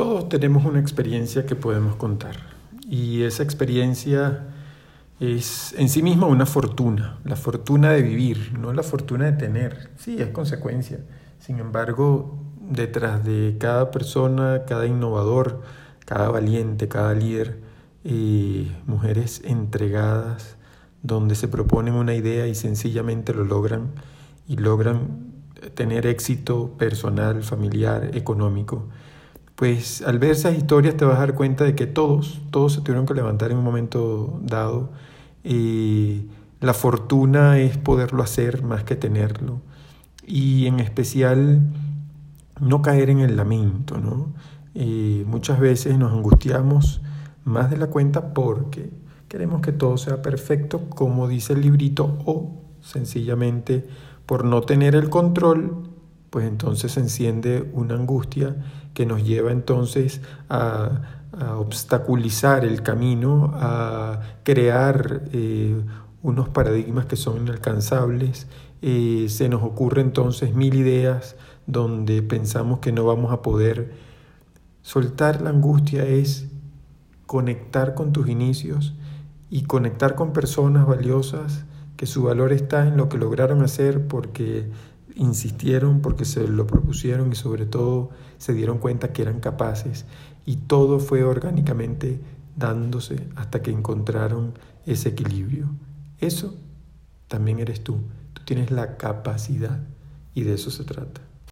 Todos tenemos una experiencia que podemos contar y esa experiencia es en sí misma una fortuna, la fortuna de vivir, no la fortuna de tener. Sí, es consecuencia. Sin embargo, detrás de cada persona, cada innovador, cada valiente, cada líder, eh, mujeres entregadas, donde se proponen una idea y sencillamente lo logran y logran tener éxito personal, familiar, económico pues al ver esas historias te vas a dar cuenta de que todos, todos se tuvieron que levantar en un momento dado. Y la fortuna es poderlo hacer más que tenerlo. Y en especial no caer en el lamento, ¿no? muchas veces nos angustiamos más de la cuenta porque queremos que todo sea perfecto como dice el librito o sencillamente por no tener el control pues entonces se enciende una angustia que nos lleva entonces a, obstaculizar el camino, a crear eh, unos paradigmas que son inalcanzables. Eh, se nos ocurre entonces mil ideas donde pensamos que no vamos a poder. Soltar la angustia es conectar con tus inicios y conectar con personas valiosas que su valor está en lo que lograron hacer porque insistieron porque se lo propusieron y sobre todo se dieron cuenta que eran capaces y todo fue orgánicamente dándose hasta que encontraron ese equilibrio. Eso también eres tú. Tú tienes la capacidad y de eso se trata.